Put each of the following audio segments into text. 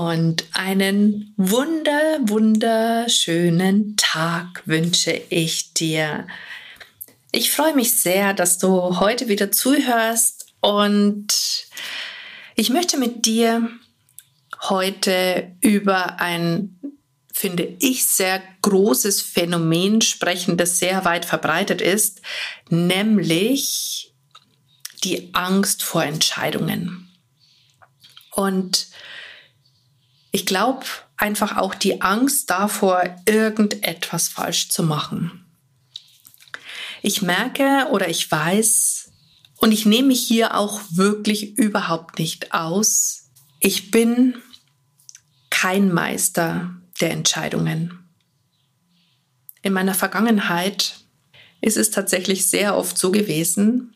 und einen wunder, wunderschönen Tag wünsche ich dir. Ich freue mich sehr, dass du heute wieder zuhörst und ich möchte mit dir heute über ein, finde ich, sehr großes Phänomen sprechen, das sehr weit verbreitet ist, nämlich die Angst vor Entscheidungen. Und ich glaube einfach auch die Angst davor, irgendetwas falsch zu machen. Ich merke oder ich weiß, und ich nehme mich hier auch wirklich überhaupt nicht aus, ich bin kein Meister der Entscheidungen. In meiner Vergangenheit ist es tatsächlich sehr oft so gewesen,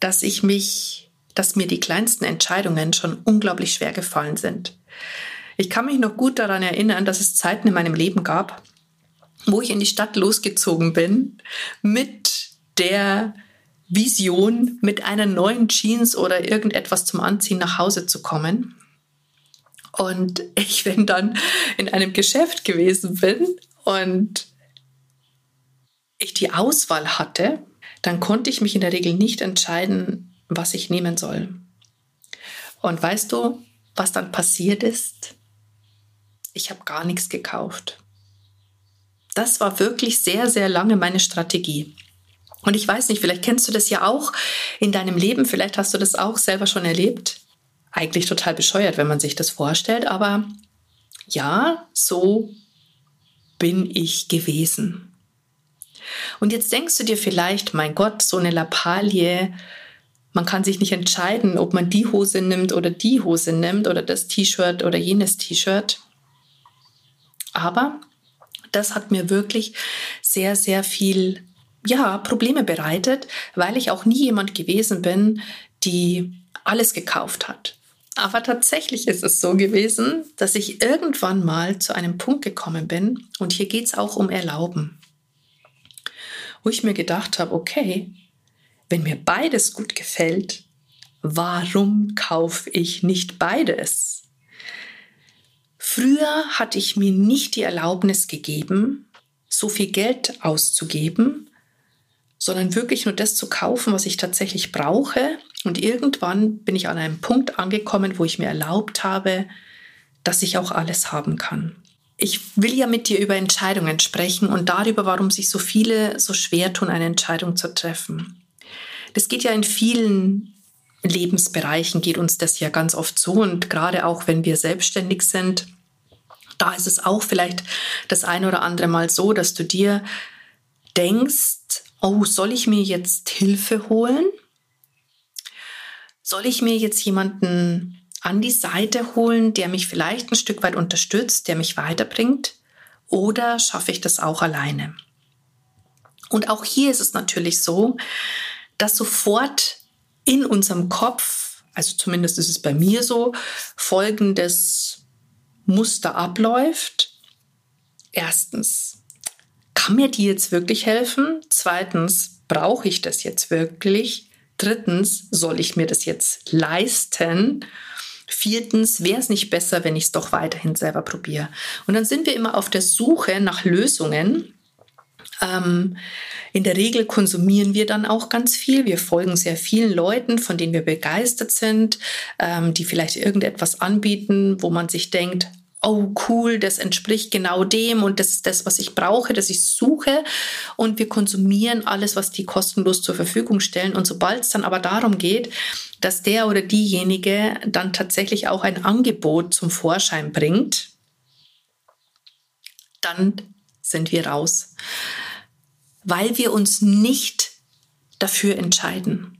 dass ich mich, dass mir die kleinsten Entscheidungen schon unglaublich schwer gefallen sind. Ich kann mich noch gut daran erinnern, dass es Zeiten in meinem Leben gab, wo ich in die Stadt losgezogen bin mit der Vision, mit einer neuen Jeans oder irgendetwas zum Anziehen nach Hause zu kommen. Und ich, wenn dann in einem Geschäft gewesen bin und ich die Auswahl hatte, dann konnte ich mich in der Regel nicht entscheiden, was ich nehmen soll. Und weißt du, was dann passiert ist? Ich habe gar nichts gekauft. Das war wirklich sehr, sehr lange meine Strategie. Und ich weiß nicht, vielleicht kennst du das ja auch in deinem Leben, vielleicht hast du das auch selber schon erlebt. Eigentlich total bescheuert, wenn man sich das vorstellt, aber ja, so bin ich gewesen. Und jetzt denkst du dir vielleicht, mein Gott, so eine Lappalie, man kann sich nicht entscheiden, ob man die Hose nimmt oder die Hose nimmt oder das T-Shirt oder jenes T-Shirt. Aber das hat mir wirklich sehr, sehr viel, ja, Probleme bereitet, weil ich auch nie jemand gewesen bin, die alles gekauft hat. Aber tatsächlich ist es so gewesen, dass ich irgendwann mal zu einem Punkt gekommen bin, und hier geht es auch um Erlauben, wo ich mir gedacht habe, okay, wenn mir beides gut gefällt, warum kaufe ich nicht beides? Früher hatte ich mir nicht die Erlaubnis gegeben, so viel Geld auszugeben, sondern wirklich nur das zu kaufen, was ich tatsächlich brauche. Und irgendwann bin ich an einem Punkt angekommen, wo ich mir erlaubt habe, dass ich auch alles haben kann. Ich will ja mit dir über Entscheidungen sprechen und darüber, warum sich so viele so schwer tun, eine Entscheidung zu treffen. Das geht ja in vielen Lebensbereichen, geht uns das ja ganz oft so. Und gerade auch, wenn wir selbstständig sind, da ist es auch vielleicht das ein oder andere Mal so, dass du dir denkst, oh, soll ich mir jetzt Hilfe holen? Soll ich mir jetzt jemanden an die Seite holen, der mich vielleicht ein Stück weit unterstützt, der mich weiterbringt? Oder schaffe ich das auch alleine? Und auch hier ist es natürlich so, dass sofort in unserem Kopf, also zumindest ist es bei mir so, folgendes Muster abläuft. Erstens, kann mir die jetzt wirklich helfen? Zweitens, brauche ich das jetzt wirklich? Drittens, soll ich mir das jetzt leisten? Viertens, wäre es nicht besser, wenn ich es doch weiterhin selber probiere? Und dann sind wir immer auf der Suche nach Lösungen. Ähm, in der Regel konsumieren wir dann auch ganz viel. Wir folgen sehr vielen Leuten, von denen wir begeistert sind, ähm, die vielleicht irgendetwas anbieten, wo man sich denkt, oh cool, das entspricht genau dem und das ist das, was ich brauche, das ich suche. Und wir konsumieren alles, was die kostenlos zur Verfügung stellen. Und sobald es dann aber darum geht, dass der oder diejenige dann tatsächlich auch ein Angebot zum Vorschein bringt, dann sind wir raus weil wir uns nicht dafür entscheiden.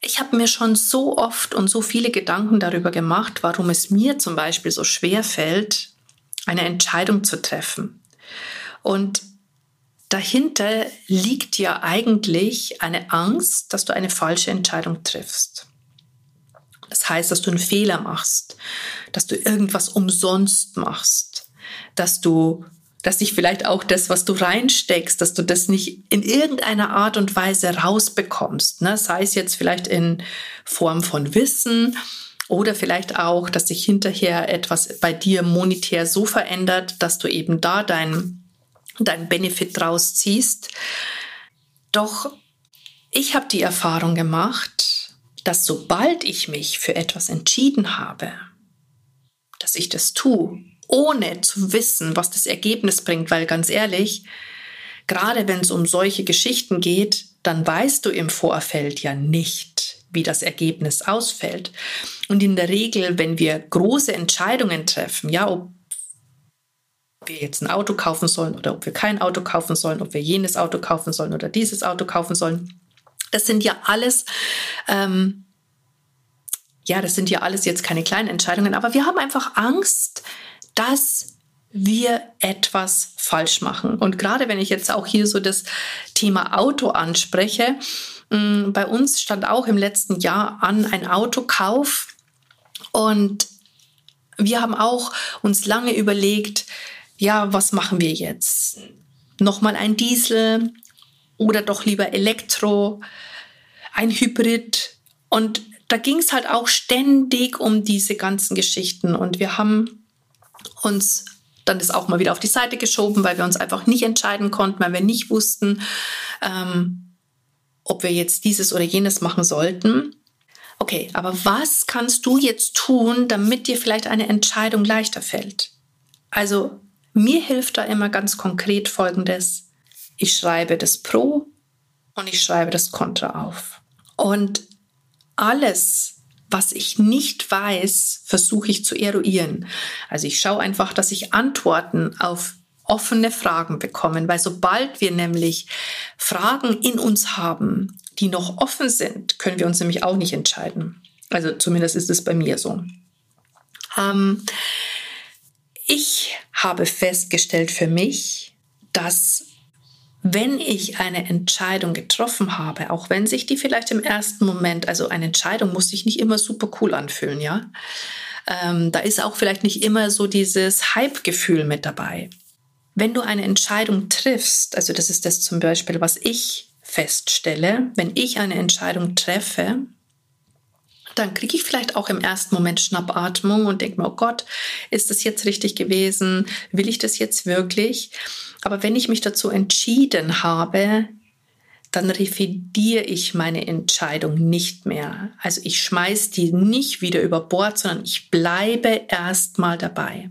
Ich habe mir schon so oft und so viele Gedanken darüber gemacht, warum es mir zum Beispiel so schwer fällt, eine Entscheidung zu treffen. Und dahinter liegt ja eigentlich eine Angst, dass du eine falsche Entscheidung triffst. Das heißt, dass du einen Fehler machst, dass du irgendwas umsonst machst, dass du dass dich vielleicht auch das, was du reinsteckst, dass du das nicht in irgendeiner Art und Weise rausbekommst. Ne? Sei es jetzt vielleicht in Form von Wissen oder vielleicht auch, dass sich hinterher etwas bei dir monetär so verändert, dass du eben da dein, dein Benefit draus ziehst. Doch ich habe die Erfahrung gemacht, dass sobald ich mich für etwas entschieden habe, dass ich das tue, ohne zu wissen, was das Ergebnis bringt, weil ganz ehrlich, gerade wenn es um solche Geschichten geht, dann weißt du im Vorfeld ja nicht, wie das Ergebnis ausfällt. Und in der Regel, wenn wir große Entscheidungen treffen, ja, ob wir jetzt ein Auto kaufen sollen oder ob wir kein Auto kaufen sollen, ob wir jenes Auto kaufen sollen oder dieses Auto kaufen sollen, das sind ja alles ähm, ja, das sind ja alles jetzt keine kleinen Entscheidungen, aber wir haben einfach Angst, dass wir etwas falsch machen. Und gerade wenn ich jetzt auch hier so das Thema Auto anspreche, mm, bei uns stand auch im letzten Jahr an ein Autokauf und wir haben auch uns lange überlegt, ja, was machen wir jetzt? Nochmal ein Diesel oder doch lieber Elektro, ein Hybrid und da ging es halt auch ständig um diese ganzen Geschichten und wir haben uns dann ist auch mal wieder auf die Seite geschoben, weil wir uns einfach nicht entscheiden konnten, weil wir nicht wussten, ähm, ob wir jetzt dieses oder jenes machen sollten. Okay, aber was kannst du jetzt tun, damit dir vielleicht eine Entscheidung leichter fällt? Also mir hilft da immer ganz konkret Folgendes. Ich schreibe das Pro und ich schreibe das Contra auf. Und alles, was ich nicht weiß, versuche ich zu eruieren. Also ich schaue einfach, dass ich Antworten auf offene Fragen bekomme, weil sobald wir nämlich Fragen in uns haben, die noch offen sind, können wir uns nämlich auch nicht entscheiden. Also zumindest ist es bei mir so. Ähm, ich habe festgestellt für mich, dass wenn ich eine Entscheidung getroffen habe, auch wenn sich die vielleicht im ersten Moment, also eine Entscheidung muss sich nicht immer super cool anfühlen, ja. Ähm, da ist auch vielleicht nicht immer so dieses Hype-Gefühl mit dabei. Wenn du eine Entscheidung triffst, also das ist das zum Beispiel, was ich feststelle, wenn ich eine Entscheidung treffe, dann kriege ich vielleicht auch im ersten Moment Schnappatmung und denke mir, oh Gott, ist das jetzt richtig gewesen? Will ich das jetzt wirklich? Aber wenn ich mich dazu entschieden habe, dann revidiere ich meine Entscheidung nicht mehr. Also ich schmeiß die nicht wieder über Bord, sondern ich bleibe erstmal dabei.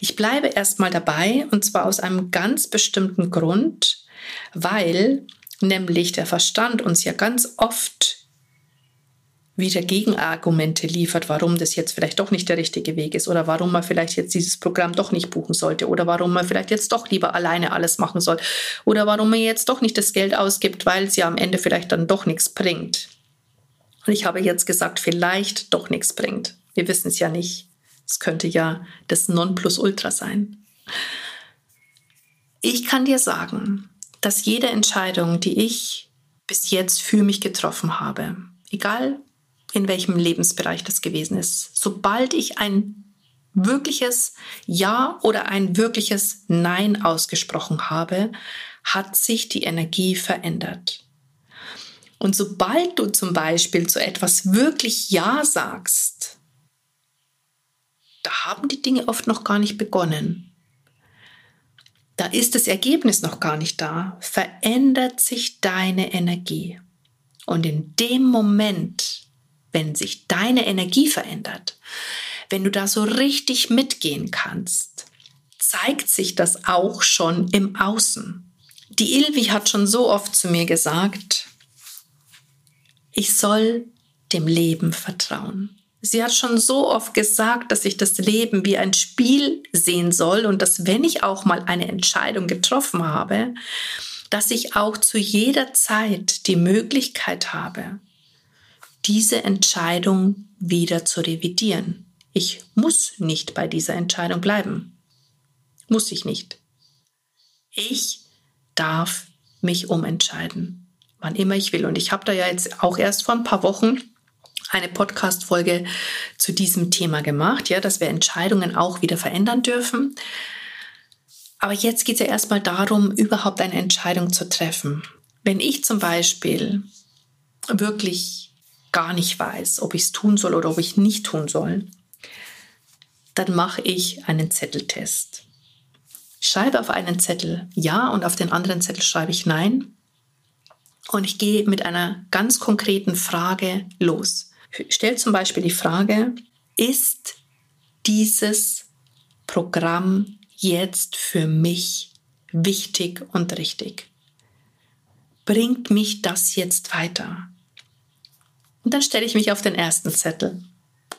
Ich bleibe erstmal dabei und zwar aus einem ganz bestimmten Grund, weil nämlich der Verstand uns ja ganz oft wieder Gegenargumente liefert, warum das jetzt vielleicht doch nicht der richtige Weg ist oder warum man vielleicht jetzt dieses Programm doch nicht buchen sollte oder warum man vielleicht jetzt doch lieber alleine alles machen soll oder warum man jetzt doch nicht das Geld ausgibt, weil es ja am Ende vielleicht dann doch nichts bringt. Und ich habe jetzt gesagt, vielleicht doch nichts bringt. Wir wissen es ja nicht. Es könnte ja das Nonplusultra sein. Ich kann dir sagen, dass jede Entscheidung, die ich bis jetzt für mich getroffen habe, egal in welchem Lebensbereich das gewesen ist. Sobald ich ein wirkliches Ja oder ein wirkliches Nein ausgesprochen habe, hat sich die Energie verändert. Und sobald du zum Beispiel zu etwas wirklich Ja sagst, da haben die Dinge oft noch gar nicht begonnen. Da ist das Ergebnis noch gar nicht da. Verändert sich deine Energie. Und in dem Moment wenn sich deine Energie verändert, wenn du da so richtig mitgehen kannst, zeigt sich das auch schon im Außen. Die Ilvi hat schon so oft zu mir gesagt, ich soll dem Leben vertrauen. Sie hat schon so oft gesagt, dass ich das Leben wie ein Spiel sehen soll und dass wenn ich auch mal eine Entscheidung getroffen habe, dass ich auch zu jeder Zeit die Möglichkeit habe, diese Entscheidung wieder zu revidieren. Ich muss nicht bei dieser Entscheidung bleiben. Muss ich nicht. Ich darf mich umentscheiden, wann immer ich will. Und ich habe da ja jetzt auch erst vor ein paar Wochen eine Podcast-Folge zu diesem Thema gemacht, ja, dass wir Entscheidungen auch wieder verändern dürfen. Aber jetzt geht es ja erstmal darum, überhaupt eine Entscheidung zu treffen. Wenn ich zum Beispiel wirklich gar nicht weiß, ob ich es tun soll oder ob ich nicht tun soll, dann mache ich einen Zetteltest. Schreibe auf einen Zettel Ja und auf den anderen Zettel schreibe ich Nein. Und ich gehe mit einer ganz konkreten Frage los. Ich stelle zum Beispiel die Frage, ist dieses Programm jetzt für mich wichtig und richtig? Bringt mich das jetzt weiter? Und dann stelle ich mich auf den ersten Zettel.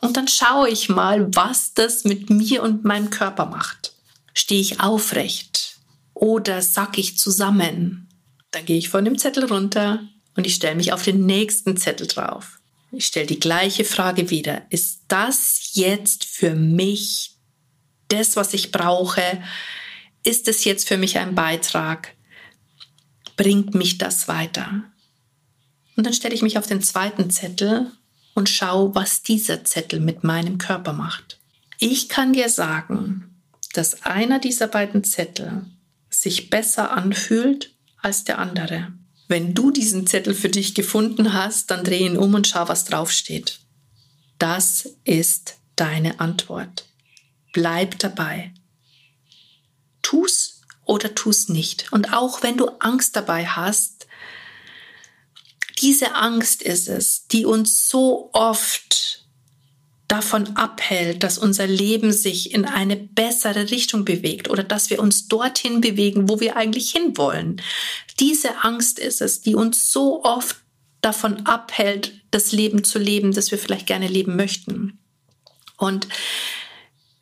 Und dann schaue ich mal, was das mit mir und meinem Körper macht. Stehe ich aufrecht oder sack ich zusammen? Dann gehe ich von dem Zettel runter und ich stelle mich auf den nächsten Zettel drauf. Ich stelle die gleiche Frage wieder. Ist das jetzt für mich das, was ich brauche? Ist es jetzt für mich ein Beitrag? Bringt mich das weiter? Und dann stelle ich mich auf den zweiten Zettel und schaue, was dieser Zettel mit meinem Körper macht. Ich kann dir sagen, dass einer dieser beiden Zettel sich besser anfühlt als der andere. Wenn du diesen Zettel für dich gefunden hast, dann dreh ihn um und schau, was draufsteht. Das ist deine Antwort. Bleib dabei. Tu's oder tu's nicht. Und auch wenn du Angst dabei hast, diese Angst ist es, die uns so oft davon abhält, dass unser Leben sich in eine bessere Richtung bewegt oder dass wir uns dorthin bewegen, wo wir eigentlich hinwollen. Diese Angst ist es, die uns so oft davon abhält, das Leben zu leben, das wir vielleicht gerne leben möchten. Und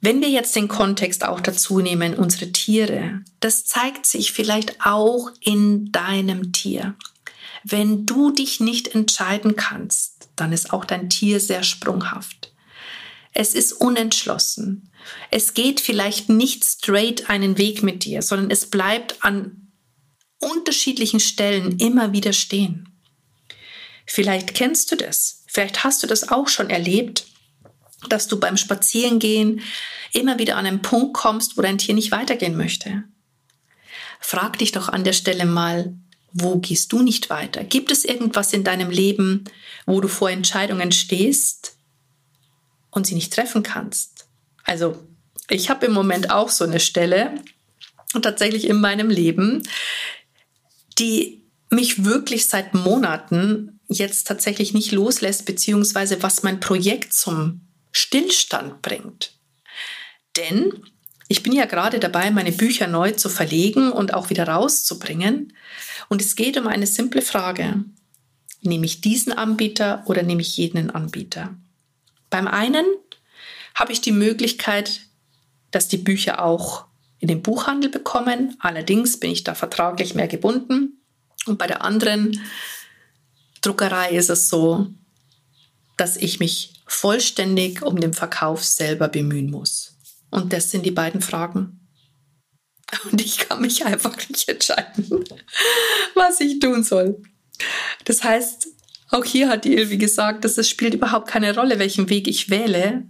wenn wir jetzt den Kontext auch dazu nehmen, unsere Tiere, das zeigt sich vielleicht auch in deinem Tier. Wenn du dich nicht entscheiden kannst, dann ist auch dein Tier sehr sprunghaft. Es ist unentschlossen. Es geht vielleicht nicht straight einen Weg mit dir, sondern es bleibt an unterschiedlichen Stellen immer wieder stehen. Vielleicht kennst du das. Vielleicht hast du das auch schon erlebt, dass du beim Spazierengehen immer wieder an einen Punkt kommst, wo dein Tier nicht weitergehen möchte. Frag dich doch an der Stelle mal, wo gehst du nicht weiter? Gibt es irgendwas in deinem Leben, wo du vor Entscheidungen stehst und sie nicht treffen kannst? Also, ich habe im Moment auch so eine Stelle, tatsächlich in meinem Leben, die mich wirklich seit Monaten jetzt tatsächlich nicht loslässt, beziehungsweise was mein Projekt zum Stillstand bringt. Denn ich bin ja gerade dabei, meine Bücher neu zu verlegen und auch wieder rauszubringen. Und es geht um eine simple Frage. Nehme ich diesen Anbieter oder nehme ich jeden Anbieter? Beim einen habe ich die Möglichkeit, dass die Bücher auch in den Buchhandel bekommen. Allerdings bin ich da vertraglich mehr gebunden. Und bei der anderen Druckerei ist es so, dass ich mich vollständig um den Verkauf selber bemühen muss. Und das sind die beiden Fragen. Und ich kann mich einfach nicht entscheiden, was ich tun soll. Das heißt, auch hier hat die Ilvi gesagt, dass es spielt überhaupt keine Rolle, welchen Weg ich wähle,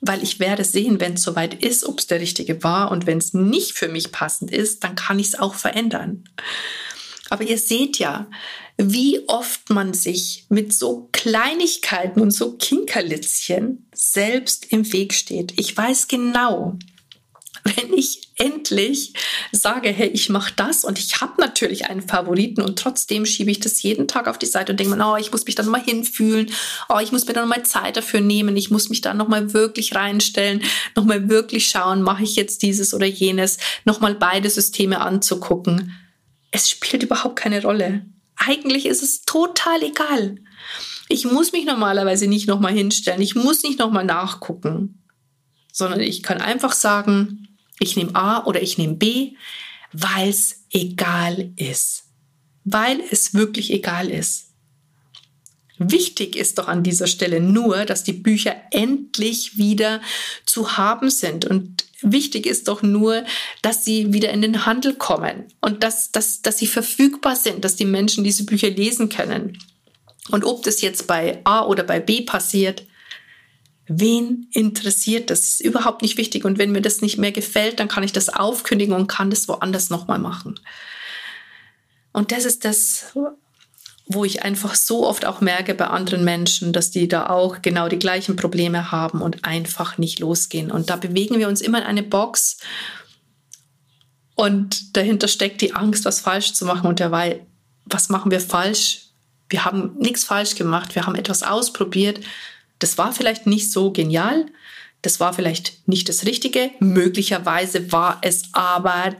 weil ich werde sehen, wenn es soweit ist, ob es der richtige war und wenn es nicht für mich passend ist, dann kann ich es auch verändern. Aber ihr seht ja, wie oft man sich mit so Kleinigkeiten und so Kinkerlitzchen selbst im Weg steht. Ich weiß genau, wenn ich endlich sage, hey, ich mache das und ich habe natürlich einen Favoriten und trotzdem schiebe ich das jeden Tag auf die Seite und denke mir, oh, ich muss mich dann mal hinfühlen, oh, ich muss mir dann mal Zeit dafür nehmen, ich muss mich da nochmal wirklich reinstellen, nochmal wirklich schauen, mache ich jetzt dieses oder jenes, nochmal beide Systeme anzugucken. Es spielt überhaupt keine Rolle. Eigentlich ist es total egal. Ich muss mich normalerweise nicht nochmal hinstellen, ich muss nicht nochmal nachgucken, sondern ich kann einfach sagen, ich nehme A oder ich nehme B, weil es egal ist. Weil es wirklich egal ist. Wichtig ist doch an dieser Stelle nur, dass die Bücher endlich wieder zu haben sind. Und wichtig ist doch nur, dass sie wieder in den Handel kommen und dass, dass, dass sie verfügbar sind, dass die Menschen diese Bücher lesen können. Und ob das jetzt bei A oder bei B passiert, wen interessiert das? ist überhaupt nicht wichtig. Und wenn mir das nicht mehr gefällt, dann kann ich das aufkündigen und kann das woanders nochmal machen. Und das ist das, wo ich einfach so oft auch merke bei anderen Menschen, dass die da auch genau die gleichen Probleme haben und einfach nicht losgehen. Und da bewegen wir uns immer in eine Box und dahinter steckt die Angst, was falsch zu machen und derweil, was machen wir falsch? Wir haben nichts falsch gemacht, wir haben etwas ausprobiert. Das war vielleicht nicht so genial, das war vielleicht nicht das Richtige, möglicherweise war es aber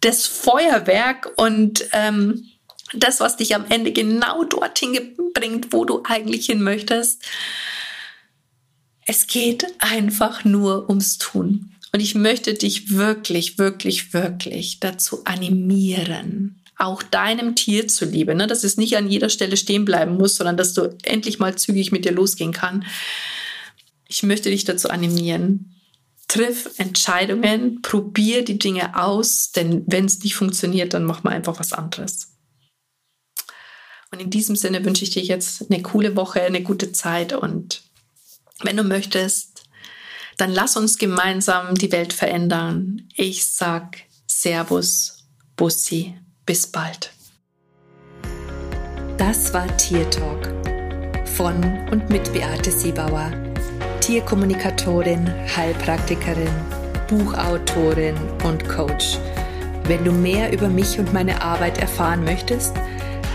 das Feuerwerk und ähm, das, was dich am Ende genau dorthin bringt, wo du eigentlich hin möchtest. Es geht einfach nur ums Tun. Und ich möchte dich wirklich, wirklich, wirklich dazu animieren, auch deinem Tier zuliebe, ne? dass es nicht an jeder Stelle stehen bleiben muss, sondern dass du endlich mal zügig mit dir losgehen kann. Ich möchte dich dazu animieren, triff Entscheidungen, probier die Dinge aus, denn wenn es nicht funktioniert, dann mach mal einfach was anderes. Und in diesem Sinne wünsche ich dir jetzt eine coole Woche, eine gute Zeit und wenn du möchtest, dann lass uns gemeinsam die Welt verändern. Ich sag Servus, Bussi, bis bald. Das war Tier Talk von und mit Beate Siebauer, Tierkommunikatorin, Heilpraktikerin, Buchautorin und Coach. Wenn du mehr über mich und meine Arbeit erfahren möchtest,